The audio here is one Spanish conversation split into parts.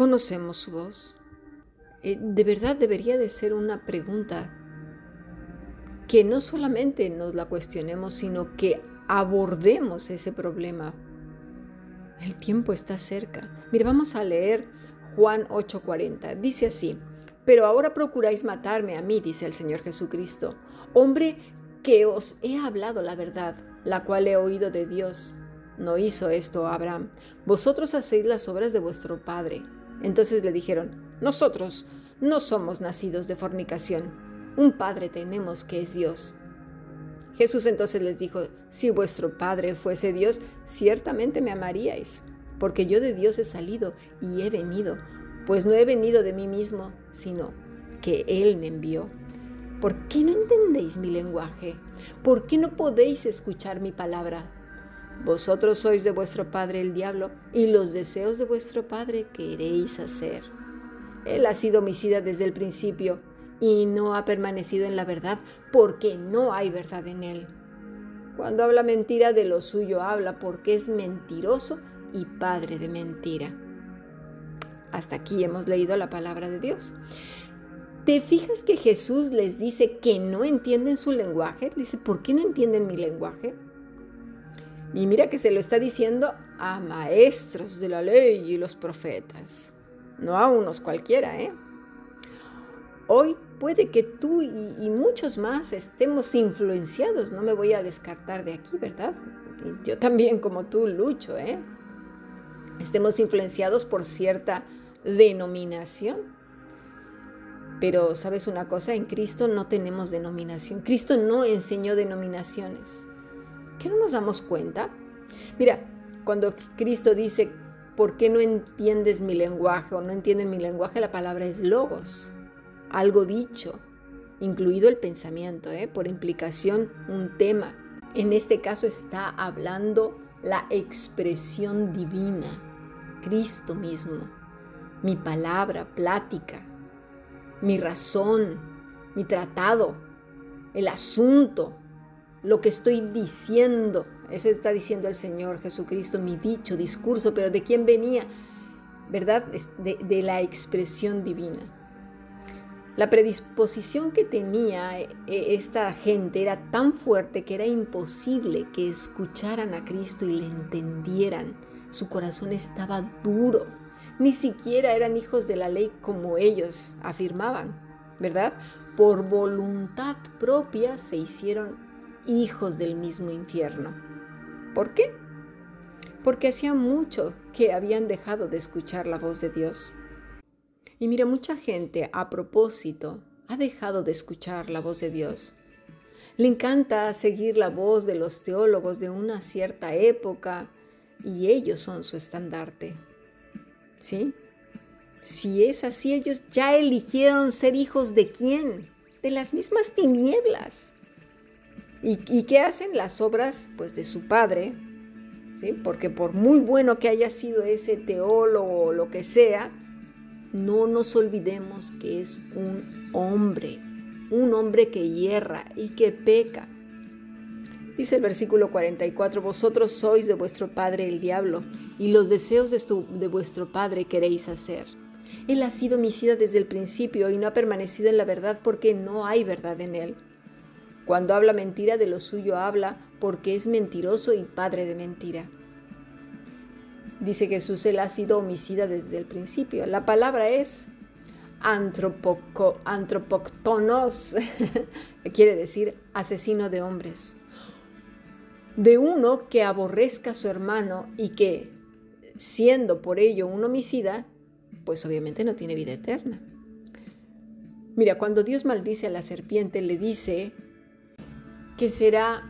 ¿Conocemos su voz? Eh, de verdad debería de ser una pregunta que no solamente nos la cuestionemos, sino que abordemos ese problema. El tiempo está cerca. Mira, vamos a leer Juan 8:40. Dice así, pero ahora procuráis matarme a mí, dice el Señor Jesucristo, hombre que os he hablado la verdad, la cual he oído de Dios. No hizo esto Abraham. Vosotros hacéis las obras de vuestro Padre. Entonces le dijeron, nosotros no somos nacidos de fornicación un Padre tenemos que es Dios. Jesús entonces les dijo, si vuestro Padre fuese Dios, ciertamente me amaríais, porque yo de Dios he salido y he venido, pues no he venido de mí mismo, sino que Él me envió. ¿Por qué no entendéis mi lenguaje? ¿Por qué no podéis escuchar mi palabra? Vosotros sois de vuestro padre el diablo, y los deseos de vuestro padre queréis hacer. Él ha sido homicida desde el principio y no ha permanecido en la verdad porque no hay verdad en él. Cuando habla mentira de lo suyo habla porque es mentiroso y padre de mentira. Hasta aquí hemos leído la palabra de Dios. ¿Te fijas que Jesús les dice que no entienden su lenguaje? Dice, ¿por qué no entienden mi lenguaje? Y mira que se lo está diciendo a maestros de la ley y los profetas, no a unos cualquiera, ¿eh? Hoy puede que tú y, muchos más estemos influenciados, no me voy a descartar de aquí, ¿verdad? Yo también como tú lucho, ¿eh? Estemos influenciados por cierta denominación. Pero sabes una cosa, en Cristo no tenemos denominación. Cristo no enseñó denominaciones. ¿Qué no nos damos cuenta? Mira, cuando Cristo dice, ¿por qué no entiendes mi lenguaje o no entienden mi lenguaje? La palabra es logos algo dicho, incluido el pensamiento, ¿eh? por implicación un tema. En este caso está hablando la expresión divina, Cristo mismo, mi palabra, plática, mi razón, mi tratado, el asunto, lo que estoy diciendo. Eso está diciendo el Señor Jesucristo, mi dicho, discurso, pero ¿de quién venía? ¿Verdad? De, la expresión divina. La predisposición que tenía eh, esta gente era tan fuerte que era imposible que escucharan a Cristo y le entendieran. Su corazón estaba duro. Ni siquiera eran hijos de la ley como ellos afirmaban, ¿verdad? Por voluntad propia se hicieron hijos del mismo infierno. ¿Por qué? Porque hacía mucho que habían dejado de escuchar la voz de Dios. Y mira, mucha gente a propósito ha dejado de escuchar la voz de Dios. Le encanta seguir la voz de los teólogos de una cierta época y ellos son su estandarte. ¿Sí? Si es así, ellos ya eligieron ser hijos de quién? De las mismas tinieblas. ¿Y, y qué hacen las obras? Pues de su padre, ¿sí? Porque por muy bueno que haya sido ese teólogo o lo que sea, no nos olvidemos que es un hombre, un hombre que hierra y que peca. Dice el versículo 44, vosotros sois de vuestro padre el diablo, y los deseos de, de vuestro padre queréis hacer. Él ha sido homicida desde el principio y no ha permanecido en la verdad porque no hay verdad en él. Cuando habla mentira de lo suyo habla porque es mentiroso y padre de mentira. Dice Jesús, él ha sido homicida desde el principio. La palabra es antropoco, antropoctonos, quiere decir asesino de hombres. De uno que aborrezca a su hermano y que, siendo por ello un homicida, pues obviamente no tiene vida eterna. Mira, cuando Dios maldice a la serpiente, le dice que será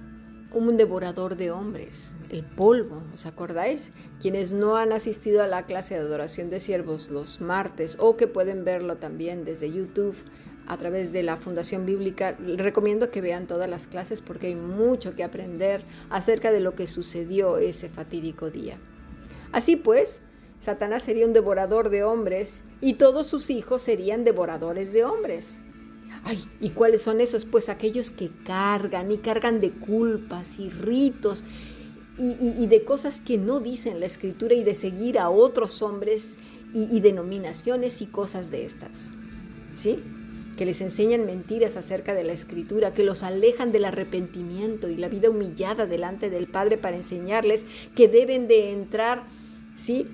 un devorador de hombres, el polvo, ¿os acordáis? Quienes no han asistido a la clase de adoración de siervos los martes o que pueden verlo también desde YouTube a través de la Fundación Bíblica, recomiendo que vean todas las clases porque hay mucho que aprender acerca de lo que sucedió ese fatídico día. Así pues, Satanás sería un devorador de hombres y todos sus hijos serían devoradores de hombres. Ay, ¿y cuáles son esos? Pues aquellos que cargan y cargan de culpas y ritos y, de cosas que no dicen la escritura y de seguir a otros hombres y, denominaciones y cosas de estas. ¿Sí? que les enseñan mentiras acerca de la escritura, que los alejan del arrepentimiento y la vida humillada delante del Padre para enseñarles que deben de entrar,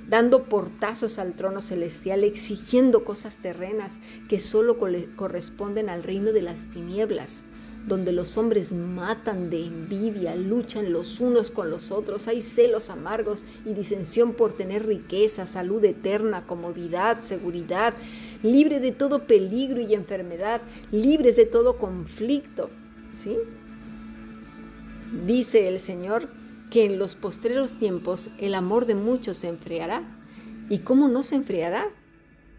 dando portazos al trono celestial, exigiendo cosas terrenas que solo corresponden al reino de las tinieblas donde los hombres matan de envidia, luchan los unos con los otros, hay celos amargos y disensión por tener riqueza, salud eterna, comodidad, seguridad, libre de todo peligro y enfermedad, libres de todo conflicto. ¿Sí? Dice el Señor que en los postreros tiempos el amor de muchos se enfriará. ¿Y cómo no se enfriará?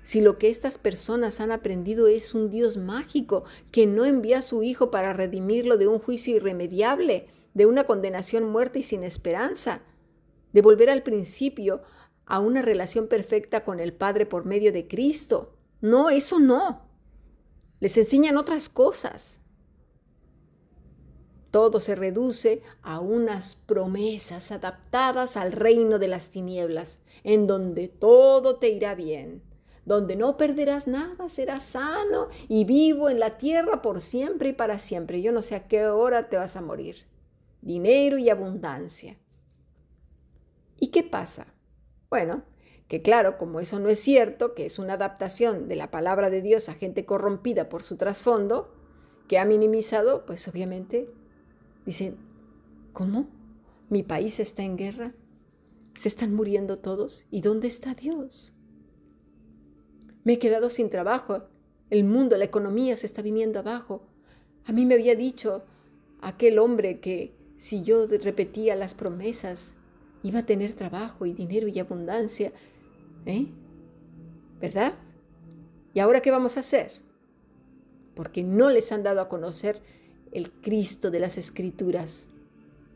si lo que estas personas han aprendido es un Dios mágico que no envía a su Hijo para redimirlo de un juicio irremediable, de una condenación muerta y sin esperanza, de volver al principio a una relación perfecta con el Padre por medio de Cristo. No, eso no. Les enseñan otras cosas. Todo se reduce a unas promesas adaptadas al reino de las tinieblas, en donde todo te irá bien donde no perderás nada, serás sano y vivo en la tierra por siempre y para siempre. Yo no sé a qué hora te vas a morir. Dinero y abundancia. ¿Y qué pasa? Bueno, que claro, como eso no es cierto, que es una adaptación de la palabra de Dios a gente corrompida por su trasfondo, que ha minimizado, pues obviamente dicen, ¿cómo? ¿Mi país está en guerra? ¿Se están muriendo todos? ¿Y dónde está Dios? Me he quedado sin trabajo. El mundo, la economía se está viniendo abajo. A mí me había dicho aquel hombre que si yo repetía las promesas, iba a tener trabajo y dinero y abundancia. ¿Eh? ¿Verdad? ¿Y ahora qué vamos a hacer? Porque no les han dado a conocer el Cristo de las Escrituras.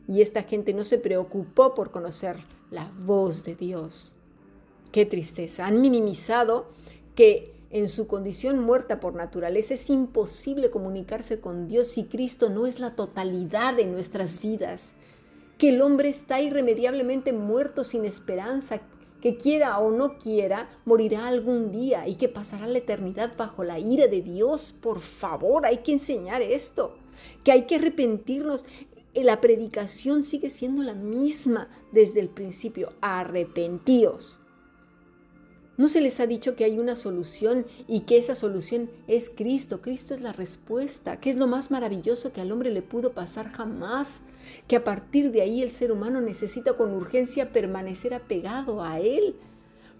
Y esta gente no se preocupó por conocer la voz de Dios. Qué tristeza. Han minimizado que en su condición muerta por naturaleza es imposible comunicarse con Dios si Cristo no es la totalidad de nuestras vidas, que el hombre está irremediablemente muerto sin esperanza, que quiera o no quiera, morirá algún día y que pasará la eternidad bajo la ira de Dios. Por favor, hay que enseñar esto, que hay que arrepentirnos. La predicación sigue siendo la misma desde el principio. Arrepentíos. ¿No se les ha dicho que hay una solución y que esa solución es Cristo? Cristo es la respuesta, que es lo más maravilloso que al hombre le pudo pasar jamás, que a partir de ahí el ser humano necesita con urgencia permanecer apegado a Él,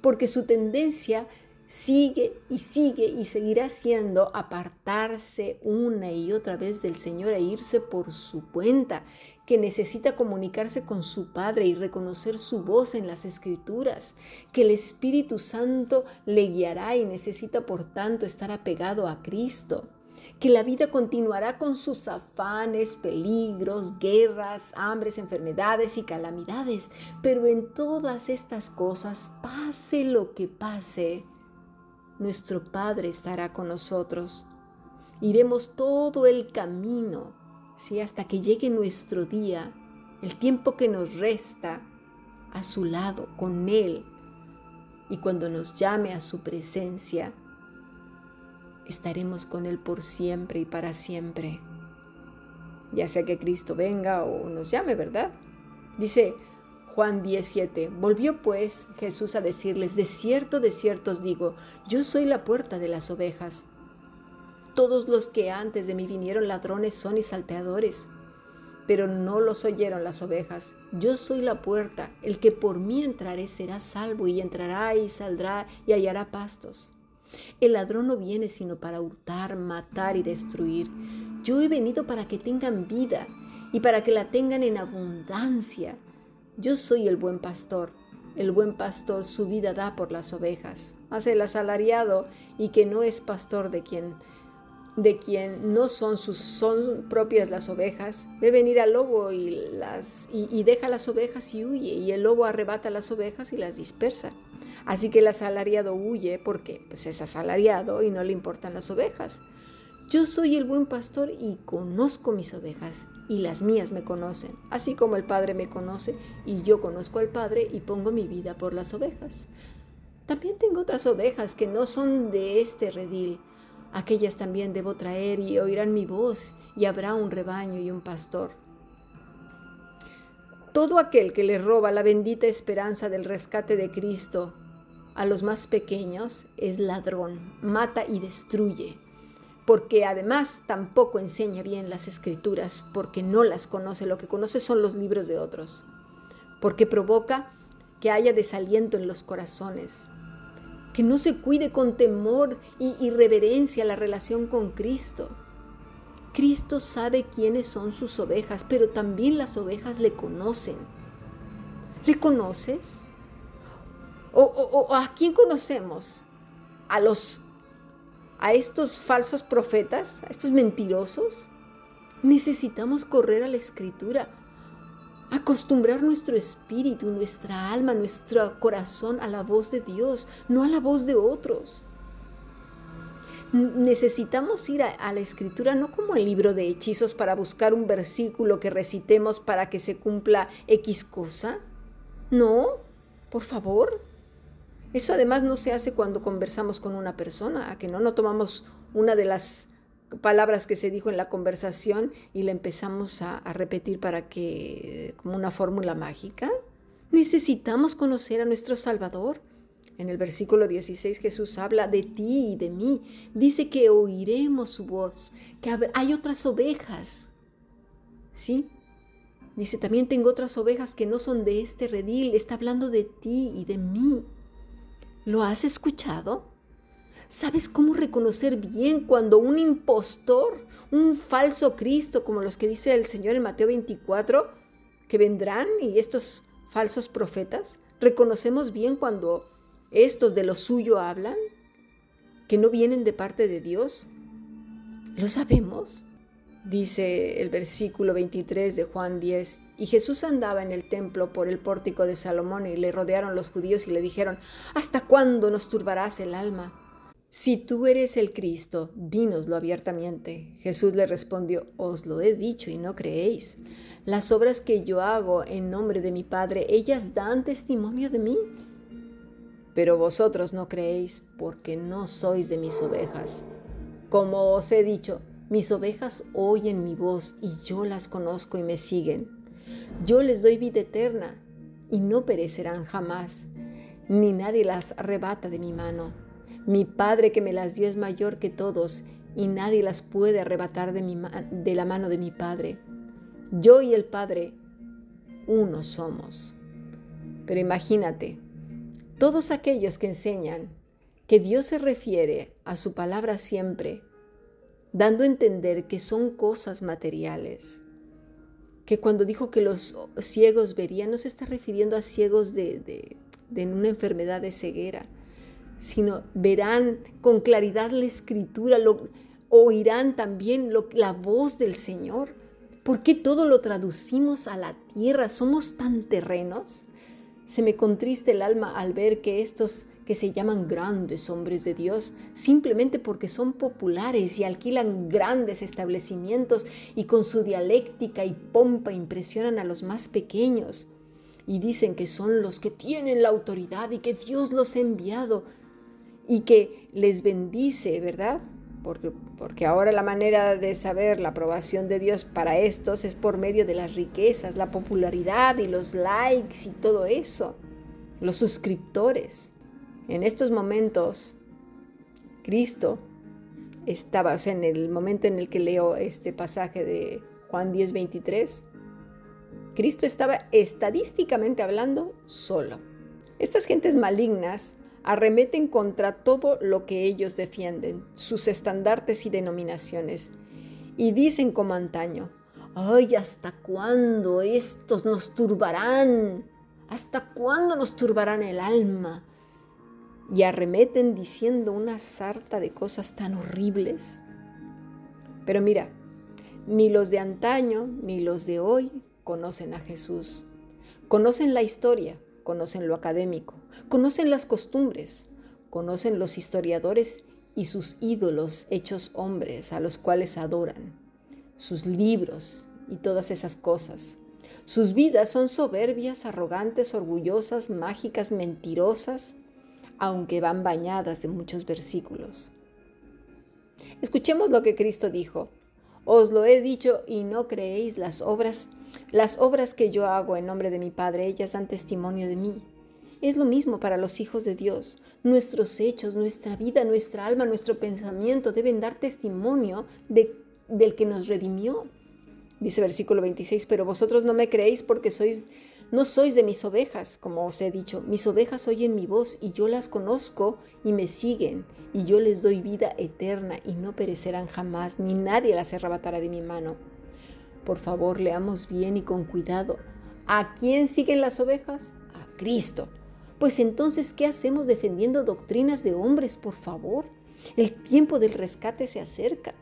porque su tendencia sigue y sigue y seguirá siendo apartarse una y otra vez del Señor e irse por su cuenta, que necesita comunicarse con su Padre y reconocer su voz en las Escrituras, que el Espíritu Santo le guiará y necesita por tanto estar apegado a Cristo que la vida continuará con sus afanes, peligros, guerras, hambres, enfermedades y calamidades, pero en todas estas cosas, pase lo que pase, nuestro Padre estará con nosotros. Iremos todo el camino, ¿sí? hasta que llegue nuestro día, el tiempo que nos resta, a su lado, con Él. Y cuando nos llame a su presencia, estaremos con Él por siempre y para siempre. Ya sea que Cristo venga o nos llame, ¿verdad? Dice Juan 17. Volvió pues Jesús a decirles, de cierto, de cierto os digo, yo soy la puerta de las ovejas. Todos los que antes de mí vinieron ladrones son y salteadores, pero no los oyeron las ovejas. Yo soy la puerta, el que por mí entraré será salvo y entrará y saldrá y hallará pastos. El ladrón no viene sino para hurtar, matar y destruir. Yo he venido para que tengan vida y para que la tengan en abundancia. Yo soy el buen pastor. El buen pastor su vida da por las ovejas. Hace el asalariado y que no es pastor de quien de quien no son sus son propias las ovejas, ve venir al lobo y las y, deja las ovejas y huye, y el lobo arrebata las ovejas y las dispersa. Así que el asalariado huye porque pues es asalariado y no le importan las ovejas. Yo soy el buen pastor y conozco mis ovejas y las mías me conocen, así como el Padre me conoce y yo conozco al Padre y pongo mi vida por las ovejas. También tengo otras ovejas que no son de este redil. Aquellas también debo traer y oirán mi voz y habrá un rebaño y un pastor. Todo aquel que le roba la bendita esperanza del rescate de Cristo a los más pequeños es ladrón, mata y destruye, porque además tampoco enseña bien las escrituras, porque no las conoce, lo que conoce son los libros de otros, porque provoca que haya desaliento en los corazones, que no se cuide con temor y reverencia la relación con Cristo. Cristo sabe quiénes son sus ovejas, pero también las ovejas le conocen. ¿Le conoces? ¿O, a quién conocemos? ¿A los a estos falsos profetas, a estos mentirosos? Necesitamos correr a la escritura, acostumbrar nuestro espíritu, nuestra alma, nuestro corazón a la voz de Dios, no a la voz de otros. Necesitamos ir a, la escritura no como el libro de hechizos para buscar un versículo que recitemos para que se cumpla X cosa. No, por favor. Eso además no se hace cuando conversamos con una persona, a que no, no tomamos una de las palabras que se dijo en la conversación y la empezamos a, a repetir para que, como una fórmula mágica. Necesitamos conocer a nuestro Salvador. En el versículo 16 Jesús habla de ti y de mí. Dice que oiremos su voz, que hay otras ovejas. ¿Sí? Dice, también tengo otras ovejas que no son de este redil. Está hablando de ti y de mí. ¿Lo has escuchado? ¿Sabes cómo reconocer bien cuando un impostor, un falso Cristo, como los que dice el Señor en Mateo 24, que vendrán y estos falsos profetas? ¿Reconocemos bien cuando estos de lo suyo hablan, que no vienen de parte de Dios? ¿Lo sabemos? Dice el versículo 23 de Juan 10, y Jesús andaba en el templo por el pórtico de Salomón y le rodearon los judíos y le dijeron, ¿hasta cuándo nos turbarás el alma? Si tú eres el Cristo, dínoslo abiertamente. Jesús le respondió, os lo he dicho y no creéis. Las obras que yo hago en nombre de mi Padre, ellas dan testimonio de mí pero vosotros no creéis porque no sois de mis ovejas. Como os he dicho, mis ovejas oyen mi voz y yo las conozco y me siguen. Yo les doy vida eterna y no perecerán jamás, ni nadie las arrebata de mi mano. Mi Padre que me las dio es mayor que todos y nadie las puede arrebatar de, de la mano de mi Padre. Yo y el Padre, uno somos. Pero imagínate, todos aquellos que enseñan que Dios se refiere a su palabra siempre, dando a entender que son cosas materiales, que cuando dijo que los ciegos verían, no se está refiriendo a ciegos de, una enfermedad de ceguera, sino verán con claridad la escritura, lo, oirán también la voz del Señor. ¿Por qué todo lo traducimos a la tierra? ¿Somos tan terrenos? Se me contriste el alma al ver que estos que se llaman grandes hombres de Dios, simplemente porque son populares y alquilan grandes establecimientos y con su dialéctica y pompa impresionan a los más pequeños y dicen que son los que tienen la autoridad y que Dios los ha enviado y que les bendice, ¿verdad? porque, ahora la manera de saber la aprobación de Dios para estos es por medio de las riquezas, la popularidad y los likes y todo eso, los suscriptores. En estos momentos, Cristo estaba, o sea, en el momento en el que leo este pasaje de Juan 10, 23, Cristo estaba estadísticamente hablando solo. Estas gentes malignas arremeten contra todo lo que ellos defienden, sus estandartes y denominaciones, y dicen como antaño, ¡ay, hasta cuándo estos nos turbarán! ¿Hasta cuándo nos turbarán el alma? Y arremeten diciendo una sarta de cosas tan horribles. Pero mira, ni los de antaño ni los de hoy conocen a Jesús. Conocen la historia, conocen lo académico, conocen las costumbres, conocen los historiadores y sus ídolos hechos hombres a los cuales adoran, sus libros y todas esas cosas. Sus vidas son soberbias, arrogantes, orgullosas, mágicas, mentirosas, aunque van bañadas de muchos versículos. Escuchemos lo que Cristo dijo. Os lo he dicho y no creéis las obras, las obras que yo hago en nombre de mi Padre, ellas dan testimonio de mí. Es lo mismo para los hijos de Dios. Nuestros hechos, nuestra vida, nuestra alma, nuestro pensamiento deben dar testimonio de, del que nos redimió. Dice versículo 26, pero vosotros no me creéis porque sois no sois de mis ovejas, como os he dicho, mis ovejas oyen mi voz y yo las conozco y me siguen, y yo les doy vida eterna y no perecerán jamás, ni nadie las arrebatará de mi mano. Por favor, leamos bien y con cuidado. ¿A quién siguen las ovejas? A Cristo. Pues entonces, ¿qué hacemos defendiendo doctrinas de hombres, por favor? El tiempo del rescate se acerca.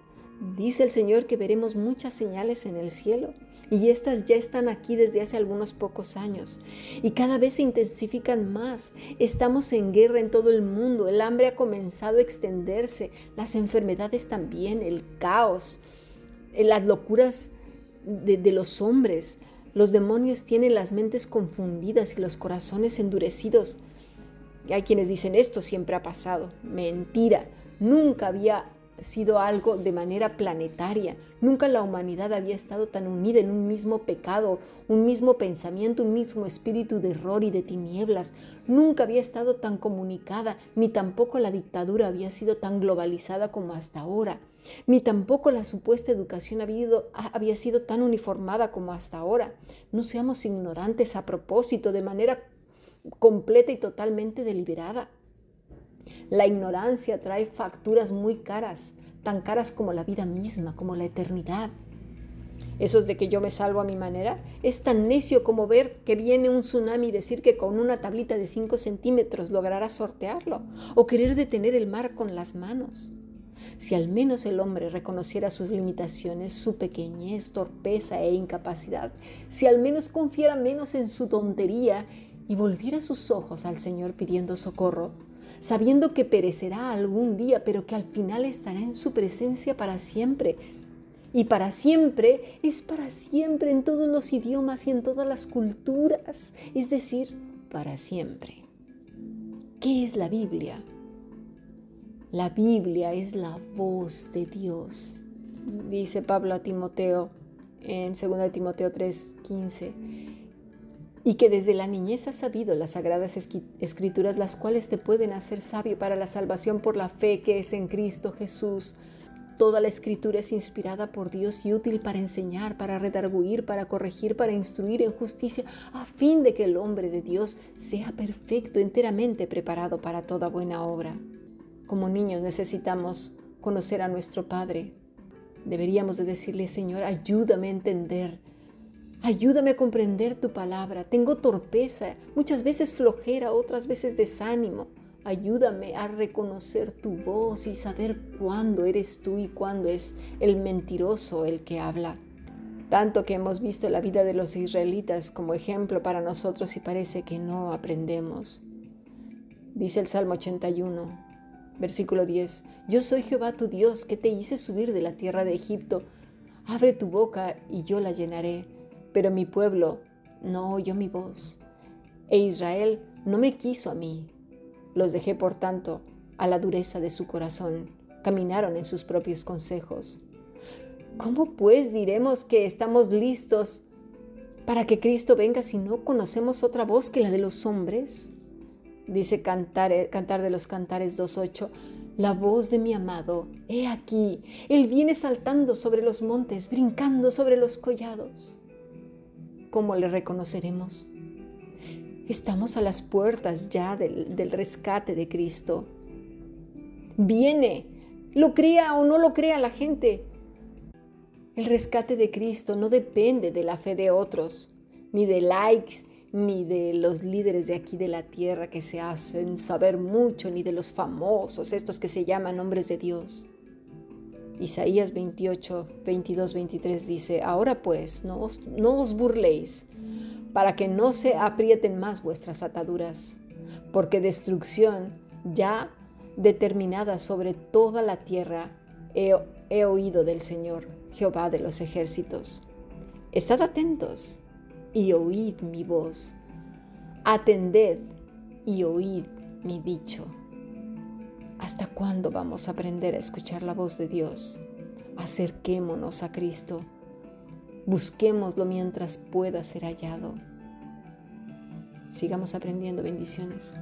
Dice el Señor que veremos muchas señales en el cielo y estas ya están aquí desde hace algunos pocos años y cada vez se intensifican más. Estamos en guerra en todo el mundo, el hambre ha comenzado a extenderse, las enfermedades también, el caos, eh, las locuras de, de los hombres. Los demonios tienen las mentes confundidas y los corazones endurecidos. Hay quienes dicen esto siempre ha pasado. Mentira, nunca había sido algo de manera planetaria. Nunca la humanidad había estado tan unida en un mismo pecado, un mismo pensamiento, un mismo espíritu de error y de tinieblas. Nunca había estado tan comunicada, ni tampoco la dictadura había sido tan globalizada como hasta ahora. Ni tampoco la supuesta educación había, sido tan uniformada como hasta ahora. No seamos ignorantes a propósito, de manera completa y totalmente deliberada. La ignorancia trae facturas muy caras, tan caras como la vida misma, como la eternidad. Esos de que yo me salvo a mi manera es tan necio como ver que viene un tsunami y decir que con una tablita de 5 centímetros logrará sortearlo, o querer detener el mar con las manos. Si al menos el hombre reconociera sus limitaciones, su pequeñez, torpeza e incapacidad, si al menos confiara menos en su tontería y volviera sus ojos al Señor pidiendo socorro, sabiendo que perecerá algún día, pero que al final estará en su presencia para siempre. Y para siempre es para siempre en todos los idiomas y en todas las culturas, es decir, para siempre. ¿Qué es la Biblia? La Biblia es la voz de Dios, dice Pablo a Timoteo en 2 Timoteo 3:15 y que desde la niñez has sabido las sagradas escrituras, las cuales te pueden hacer sabio para la salvación por la fe que es en Cristo Jesús. Toda la escritura es inspirada por Dios y útil para enseñar, para redarguir, para corregir, para instruir en justicia, a fin de que el hombre de Dios sea perfecto, enteramente preparado para toda buena obra. Como niños necesitamos conocer a nuestro Padre. Deberíamos de decirle, Señor, ayúdame a entender Ayúdame a comprender tu palabra. Tengo torpeza, muchas veces flojera, otras veces desánimo. Ayúdame a reconocer tu voz y saber cuándo eres tú y cuándo es el mentiroso el que habla. Tanto que hemos visto la vida de los israelitas como ejemplo para nosotros y parece que no aprendemos. Dice el Salmo 81, versículo 10, Yo soy Jehová tu Dios que te hice subir de la tierra de Egipto. Abre tu boca y yo la llenaré pero mi pueblo no oyó mi voz, e Israel no me quiso a mí. Los dejé, por tanto, a la dureza de su corazón, caminaron en sus propios consejos. ¿Cómo pues diremos que estamos listos para que Cristo venga si no conocemos otra voz que la de los hombres? Dice Cantar, de los Cantares 2.8, la voz de mi amado, he aquí, él viene saltando sobre los montes, brincando sobre los collados. ¿Cómo le reconoceremos? Estamos a las puertas ya del, rescate de Cristo. Viene, lo crea o no lo crea la gente. El rescate de Cristo no depende de la fe de otros, ni de likes, ni de los líderes de aquí de la tierra que se hacen saber mucho, ni de los famosos, estos que se llaman hombres de Dios. Isaías 28, 22, 23 dice, ahora pues, no os, no os burléis, para que no se aprieten más vuestras ataduras, porque destrucción ya determinada sobre toda la tierra he, he oído del Señor, Jehová de los ejércitos. Estad atentos y oíd mi voz. Atended y oíd mi dicho. ¿Hasta cuándo vamos a aprender a escuchar la voz de Dios? Acerquémonos a Cristo. Busquémoslo mientras pueda ser hallado. Sigamos aprendiendo bendiciones.